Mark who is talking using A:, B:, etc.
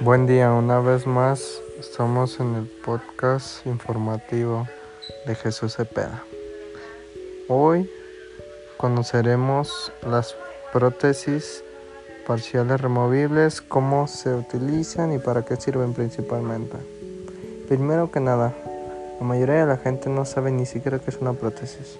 A: Buen día, una vez más estamos en el podcast informativo de Jesús Cepeda. Hoy conoceremos las prótesis parciales removibles, cómo se utilizan y para qué sirven principalmente. Primero que nada, la mayoría de la gente no sabe ni siquiera qué es una prótesis.